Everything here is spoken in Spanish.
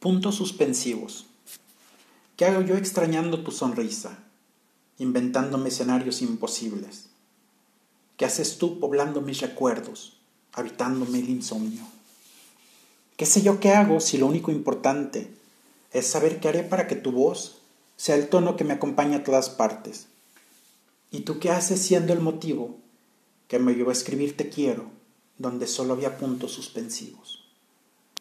Puntos suspensivos. ¿Qué hago yo extrañando tu sonrisa, inventándome escenarios imposibles? ¿Qué haces tú poblando mis recuerdos, habitándome el insomnio? ¿Qué sé yo qué hago si lo único importante es saber qué haré para que tu voz sea el tono que me acompaña a todas partes? ¿Y tú qué haces siendo el motivo que me llevó a escribir te quiero, donde solo había puntos suspensivos?